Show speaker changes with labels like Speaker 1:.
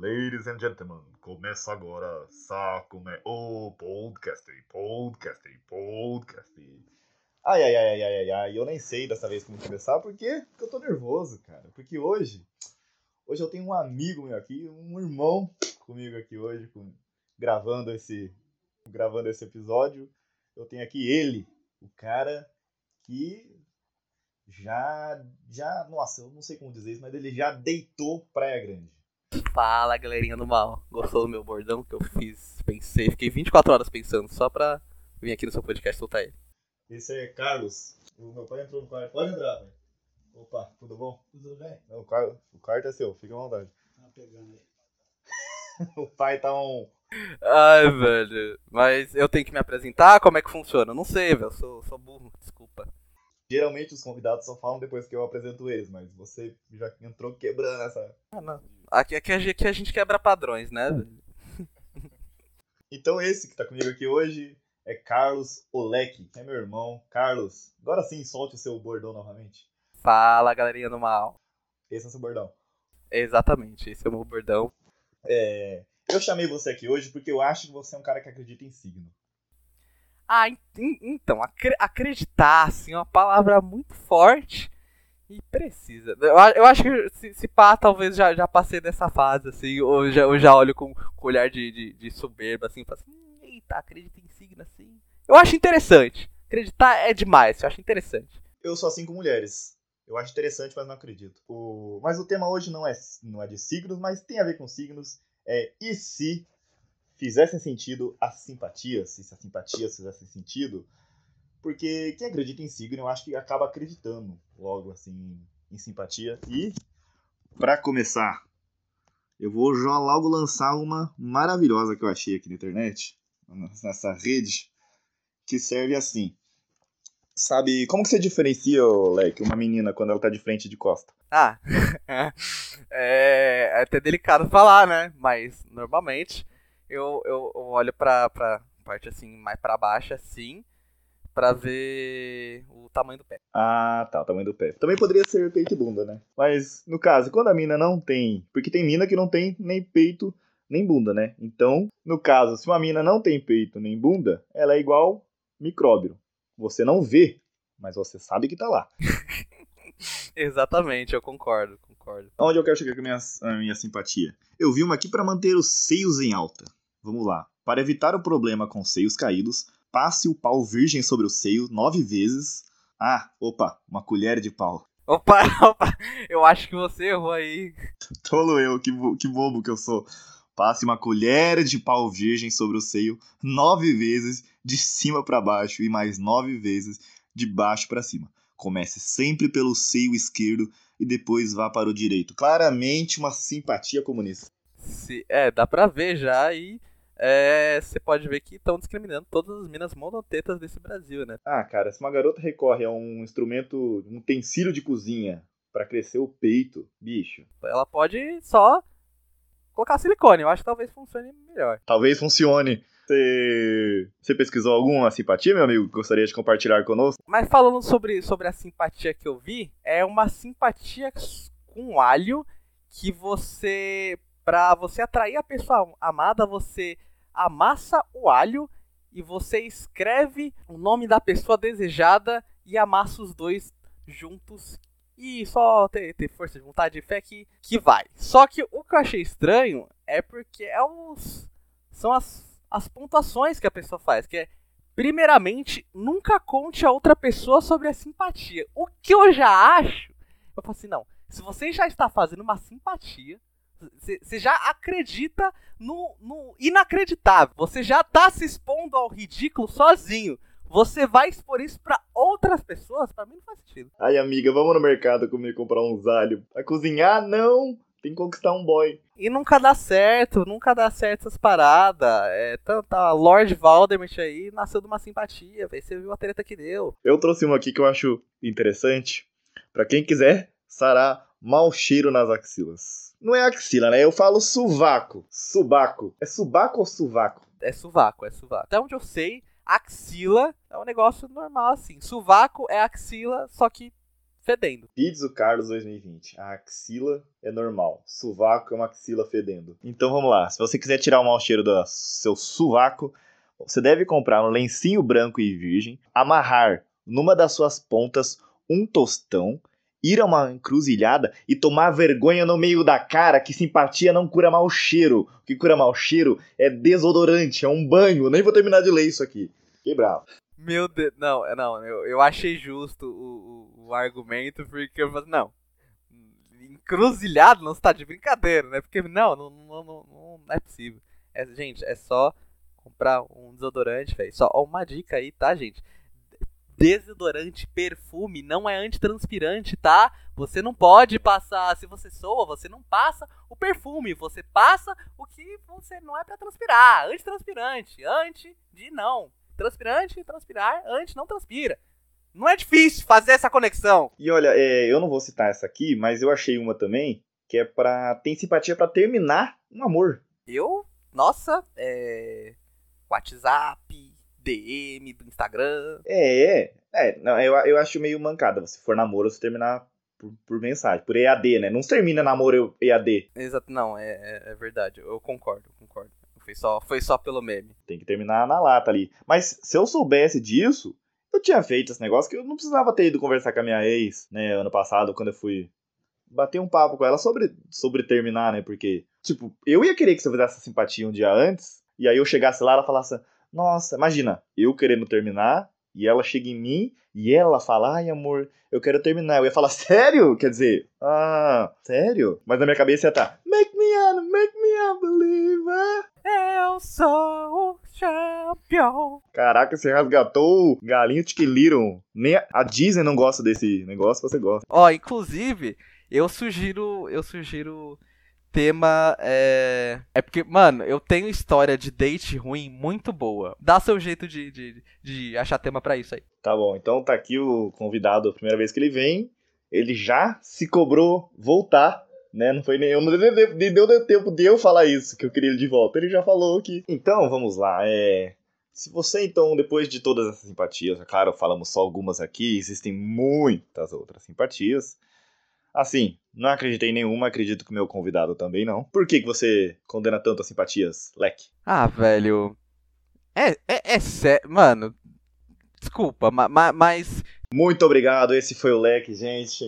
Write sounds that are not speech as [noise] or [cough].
Speaker 1: Ladies and gentlemen, começa agora Sacume o podcast, podcast, podcast. Ai, ai, ai, ai, ai, ai, eu nem sei dessa vez como começar, porque eu tô nervoso, cara. Porque hoje, hoje eu tenho um amigo meu aqui, um irmão comigo aqui hoje, com, gravando esse, gravando esse episódio. Eu tenho aqui ele, o cara que já, já, nossa, eu não sei como dizer isso, mas ele já deitou Praia Grande.
Speaker 2: Fala, galerinha do mal. Gostou do meu bordão que eu fiz? Pensei, fiquei 24 horas pensando só pra vir aqui no seu podcast soltar ele.
Speaker 1: Esse é Carlos. O meu pai entrou no quarto. Pode entrar, velho. Opa, tudo bom?
Speaker 3: Tudo bem?
Speaker 1: Não, o, quarto, o quarto é seu, fica à vontade.
Speaker 3: Tá pegando aí. [laughs]
Speaker 1: o pai tá um.
Speaker 2: Ai, velho. Mas eu tenho que me apresentar? Como é que funciona? Eu não sei, velho. Sou, sou burro, desculpa.
Speaker 1: Geralmente os convidados só falam depois que eu apresento eles, mas você já entrou quebrando essa.
Speaker 2: Ah, não. Aqui, aqui, aqui a gente quebra padrões, né? [laughs]
Speaker 1: Então esse que tá comigo aqui hoje é Carlos Olek, que é meu irmão. Carlos, agora sim, solte o seu bordão novamente.
Speaker 2: Fala, galerinha do mal.
Speaker 1: Esse é o seu bordão.
Speaker 2: Exatamente, esse é o meu bordão.
Speaker 1: É, eu chamei você aqui hoje porque eu acho que você é um cara que acredita em signo.
Speaker 2: Ah, então, acre acreditar, assim, é uma palavra muito forte e precisa. Eu, eu acho que se, se pá, talvez já, já passei dessa fase, assim, ou já, já olho com, com olhar de, de, de soberba, assim, falo assim, eita, acredita em signo, assim. Eu acho interessante. Acreditar é demais, eu acho interessante.
Speaker 1: Eu sou assim com mulheres. Eu acho interessante, mas não acredito. O... Mas o tema hoje não é, não é de signos, mas tem a ver com signos. É e se fizessem sentido as simpatias, se as simpatias fizessem sentido, porque quem acredita em signo, eu acho que acaba acreditando logo assim em simpatia. E para começar, eu vou já logo lançar uma maravilhosa que eu achei aqui na internet, nessa rede, que serve assim. Sabe, como que você diferencia, Leque, uma menina quando ela tá de frente de costa?
Speaker 2: Ah, [laughs] é, é até delicado falar, né? Mas normalmente eu, eu, eu olho pra, pra parte assim, mais pra baixo, assim, pra ver o tamanho do pé.
Speaker 1: Ah, tá, o tamanho do pé. Também poderia ser peito e bunda, né? Mas, no caso, quando a mina não tem. Porque tem mina que não tem nem peito nem bunda, né? Então, no caso, se uma mina não tem peito nem bunda, ela é igual micróbio. Você não vê, mas você sabe que tá lá. [laughs]
Speaker 2: Exatamente, eu concordo, concordo.
Speaker 1: Onde eu quero chegar com a minha, a minha simpatia? Eu vi uma aqui para manter os seios em alta. Vamos lá. Para evitar o problema com seios caídos, passe o pau virgem sobre o seio nove vezes. Ah, opa, uma colher de pau.
Speaker 2: Opa, [laughs] opa, eu acho que você errou aí.
Speaker 1: Tolo eu, que, que bobo que eu sou. Passe uma colher de pau virgem sobre o seio nove vezes de cima para baixo e mais nove vezes de baixo para cima. Comece sempre pelo seio esquerdo e depois vá para o direito. Claramente uma simpatia comunista.
Speaker 2: Se, é, dá pra ver já e é, você pode ver que estão discriminando todas as minas monotetas desse Brasil, né?
Speaker 1: Ah, cara, se uma garota recorre a um instrumento, um utensílio de cozinha para crescer o peito, bicho.
Speaker 2: Ela pode só colocar silicone, eu acho que talvez funcione melhor.
Speaker 1: Talvez funcione. Você, você pesquisou alguma simpatia, meu amigo, que gostaria de compartilhar conosco?
Speaker 2: Mas falando sobre, sobre a simpatia que eu vi, é uma simpatia com alho que você para você atrair a pessoa amada, você amassa o alho e você escreve o nome da pessoa desejada e amassa os dois juntos. E só ter, ter força de vontade e fé que, que vai. Só que o que eu achei estranho é porque é os, são as, as pontuações que a pessoa faz. Que é, primeiramente, nunca conte a outra pessoa sobre a simpatia. O que eu já acho, eu falo assim, não. Se você já está fazendo uma simpatia, você já acredita no, no, inacreditável. Você já tá se expondo ao ridículo sozinho. Você vai expor isso para outras pessoas? Para mim não faz sentido.
Speaker 1: Ai, amiga, vamos no mercado comer comprar uns alho. A cozinhar, não. Tem que conquistar um boy.
Speaker 2: E nunca dá certo, nunca dá certo essas paradas. É, tanta tá, Lord Voldemort aí nasceu de uma simpatia, véio. Você viu a treta que deu.
Speaker 1: Eu trouxe uma aqui que eu acho interessante. para quem quiser sarar mau cheiro nas axilas. Não é axila, né? Eu falo suvaco. Subaco. É subaco ou suvaco?
Speaker 2: É suvaco, é suvaco. Até onde eu sei, axila é um negócio normal assim. Suvaco é axila, só que fedendo.
Speaker 1: Pizzo Carlos 2020. A axila é normal. Sovaco é uma axila fedendo. Então vamos lá. Se você quiser tirar o mau cheiro do seu sovaco, você deve comprar um lencinho branco e virgem, amarrar numa das suas pontas um tostão, ir a uma encruzilhada e tomar vergonha no meio da cara que simpatia não cura mau cheiro. O que cura mau cheiro é desodorante, é um banho. Nem vou terminar de ler isso aqui. Que bravo.
Speaker 2: Meu Deus, não, não, eu, eu achei justo o, o, o argumento, porque eu falei, não, encruzilhado não está de brincadeira, né? Porque não, não, não, não, não é possível. É, gente, é só comprar um desodorante, velho. Só uma dica aí, tá, gente? Desodorante, perfume não é antitranspirante, tá? Você não pode passar, se você soa, você não passa o perfume, você passa o que você não é para transpirar. Antitranspirante, anti de não. Transpirante, transpirar, anti não transpira. Não é difícil fazer essa conexão.
Speaker 1: E olha, é, eu não vou citar essa aqui, mas eu achei uma também que é pra. tem simpatia para terminar um amor.
Speaker 2: Eu, nossa, é. WhatsApp, DM do Instagram.
Speaker 1: É, é. é não, eu, eu acho meio mancada. Se for namoro, você terminar por, por, mensagem, por EAD, né? Não se termina namoro EAD.
Speaker 2: Exato, não, é, é, é verdade. Eu concordo, concordo. Foi só, foi só pelo meme.
Speaker 1: Tem que terminar na lata ali. Mas se eu soubesse disso, eu tinha feito esse negócio que eu não precisava ter ido conversar com a minha ex, né, ano passado, quando eu fui bater um papo com ela sobre, sobre terminar, né? Porque, tipo, eu ia querer que você fizesse essa simpatia um dia antes, e aí eu chegasse lá e ela falasse, nossa, imagina, eu querendo terminar, e ela chega em mim, e ela fala, ai amor, eu quero terminar. Eu ia falar, sério? Quer dizer, ah, sério? Mas na minha cabeça ia estar, tá, make me a, make me a believer.
Speaker 2: Eu sou o campeão.
Speaker 1: Caraca, você resgatou o galinho Tiquiliron. Nem a Disney não gosta desse negócio, você gosta.
Speaker 2: Ó, inclusive, eu sugiro, eu sugiro tema é. É porque, mano, eu tenho história de date ruim muito boa. Dá seu jeito de, de, de achar tema para isso aí.
Speaker 1: Tá bom, então tá aqui o convidado, a primeira vez que ele vem. Ele já se cobrou voltar, né? Não foi nenhum. Não deu, deu tempo de eu falar isso, que eu queria ele de volta. Ele já falou que. Então, vamos lá. É. Se você, então, depois de todas essas simpatias, é claro, falamos só algumas aqui, existem muitas outras simpatias. Assim, não acreditei em nenhuma, acredito que o meu convidado também não. Por que, que você condena tanto as simpatias, Leque?
Speaker 2: Ah, velho. É, é, é sério. Mano, desculpa, ma, ma, mas.
Speaker 1: Muito obrigado, esse foi o Leque, gente.